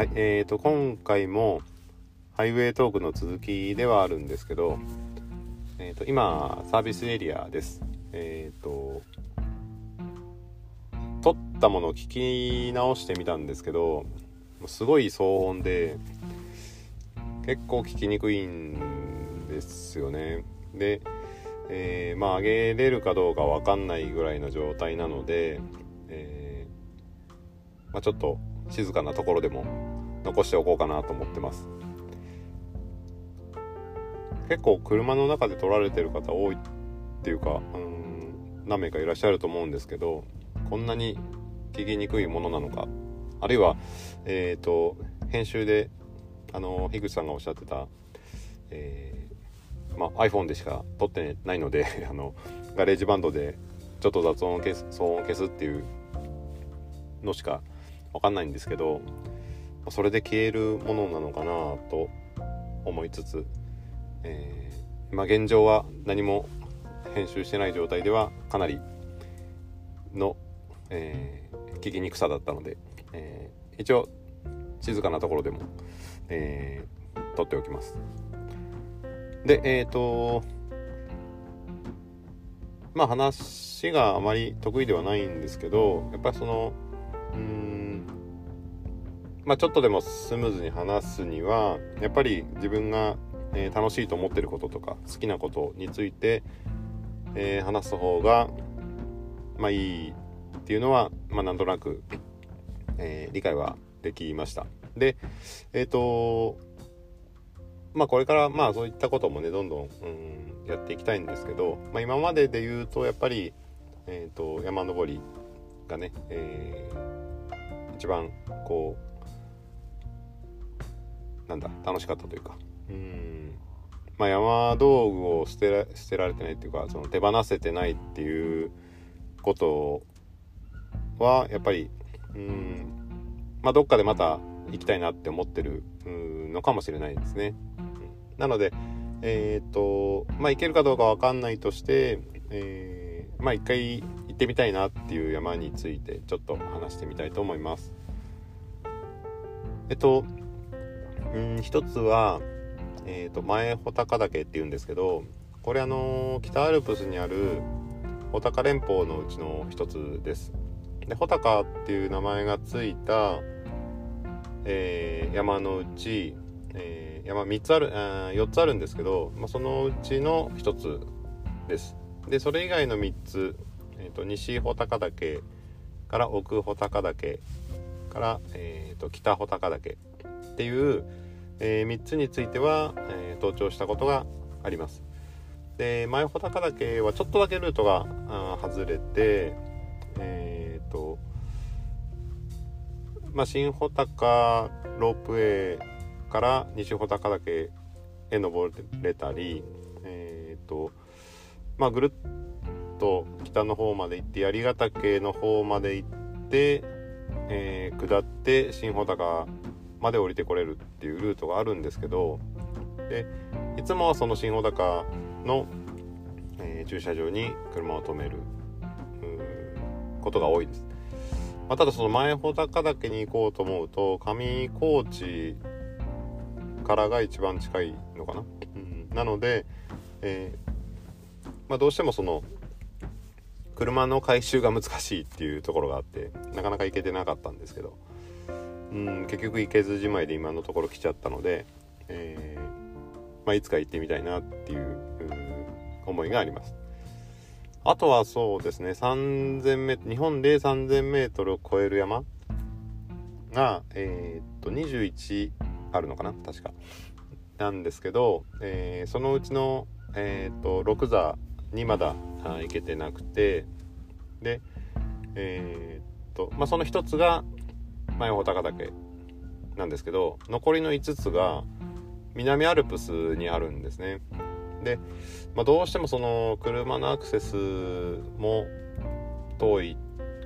はい、えーと、今回もハイウェイトークの続きではあるんですけど、えーと、今、サービスエリアです。えっ、ー、と、撮ったものを聞き直してみたんですけど、すごい騒音で、結構聞きにくいんですよね。で、えー、まあ上げれるかどうかわかんないぐらいの状態なので、えー、まあ、ちょっと静かなところでも残しておこうかなと思ってます。結構車の中で撮られてる方多いっていうかうん何名かいらっしゃると思うんですけどこんなに聞きにくいものなのか。あるいはえっ、ー、と編集であの樋口さんがおっしゃってた、えー、まあ、iPhone でしか撮ってないので あのガレージバンドでちょっと雑音を消す騒音を消すっていうのしか分かんないんですけどそれで消えるものなのかなと思いつつ、えー、まあ、現状は何も編集してない状態ではかなりの、えー、聞きにくさだったので、えー、一応静かなところでも、えー、撮っておきます。でえっ、とまあ話があまり得意ではないんですけどやっぱりそのうんまあちょっとでもスムーズに話すにはやっぱり自分が、えー、楽しいと思ってることとか好きなことについて、えー、話す方がまあいいっていうのは、まあ、なんとなく、えー、理解はできました。でえっ、とまあこれからまあそういったこともねどんどん、うん、やっていきたいんですけど、まあ、今までで言うとやっぱり、えーと、山登りがね、えー、一番こうなんだ楽しかったというかうんまあ山道具を捨てら捨てられてないっていうかその手放せてないっていうことはやっぱりうんまあどっかでまた行きたいなって思ってるのかもしれないですね。なので、えっ、と、まあ、行けるかどうかわかんないとして、えー、まあ、一回行ってみたいなっていう山についてちょっと話してみたいと思います。えっと、うん、一つは、えっ、と、前穂高岳っていうんですけど、これあの北アルプスにある穂高連峰のうちの一つです。で、穂高っていう名前がついた、えー、山のうち、えー、山3つあるあ4つあるんですけど、まあ、そのうちの1つですでそれ以外の3つ、えーと、西穂高岳から奥穂高岳から、えーと、北穂高岳っていう、えー、3つについては、えー、登頂したことがあります。で前穂高岳はちょっとだけルートがあ外れてえっ、ー、とまあ、新穂高ロープウェイから西穂高岳へ登れたり、えっ、ー、とまあ、ぐるっと北の方まで行って槍ヶ岳の方まで行って、えー、下って新穂高まで降りてこれるっていうルートがあるんですけどでいつもはその新穂高の、えー、駐車場に車を止めることが多いです。まあ、ただその前穂高岳に行こうと思うと上高地からが一番近いのかな、うん、なので、えー、まあ、どうしてもその車の回収が難しいっていうところがあってなかなか行けてなかったんですけど、うん、結局行けずじまいで今のところ来ちゃったので、えー、まあ、いつか行ってみたいなっていう思いがあります。あとはそうですね、3000メ日本で3000メートルを超える山が、えー、っと、21あるのかな確か。なんですけど、えー、そのうちの、えー、っと、6座にまだ行けてなくて、で、えー、っと、まあ、その1つが、前穂高岳なんですけど、残りの5つが、南アルプスにあるんですね。で、まあ、どうしてもその車のアクセスも遠い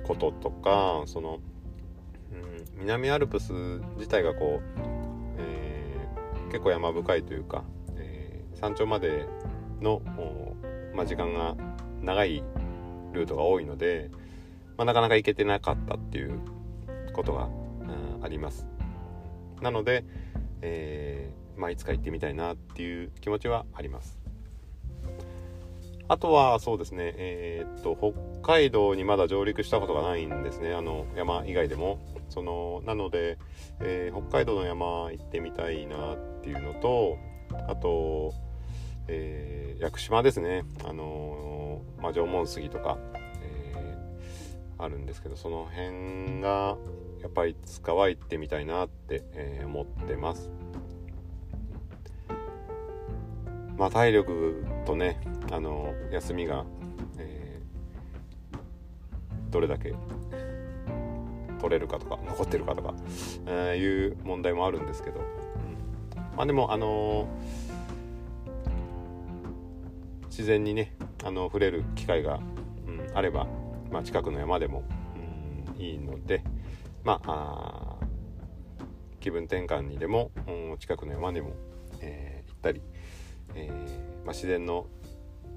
こととかその、うん、南アルプス自体がこう、えー、結構山深いというか、えー、山頂までの、まあ、時間が長いルートが多いので、まあ、なかなか行けてなかったっていうことが、あります。なので、えー、まあ、いつか行ってみたいなっていう気持ちはあります。あとはそうですねえー、っと北海道にまだ上陸したことがないんですね。あの山以外でも。そのなので、えー、北海道の山行ってみたいなっていうのとあと、えー、屋久島ですね。あのまあ、縄文杉とか、あるんですけどその辺がやっぱりいつかは行ってみたいなって、えー、思ってます。まあ体力とねあの休みが、えー、どれだけ取れるかとか残ってるかとか、えー、いう問題もあるんですけど、うん、まあでもあのー、自然にねあの触れる機会が、うん、あれば、まあ、近くの山でも、うん、いいのでまあ気分転換にでも、うん、近くの山にも、えー、行ったり、えーまあ、自然の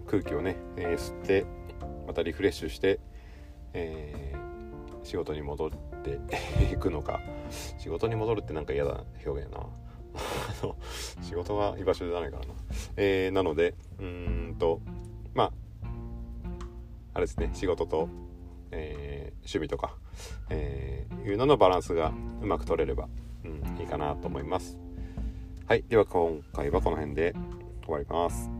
空気をね、えー、吸ってまたリフレッシュして、えー、仕事に戻って いくのか。仕事に戻るってなんか嫌だ表現やな。仕事が居場所じゃないからな、えー、なのでうんとあれですね仕事と、えー、趣味とか、えー、いうののバランスがうまく取れれば、うん、いいかなと思います。はいでは今回はこの辺で終わります。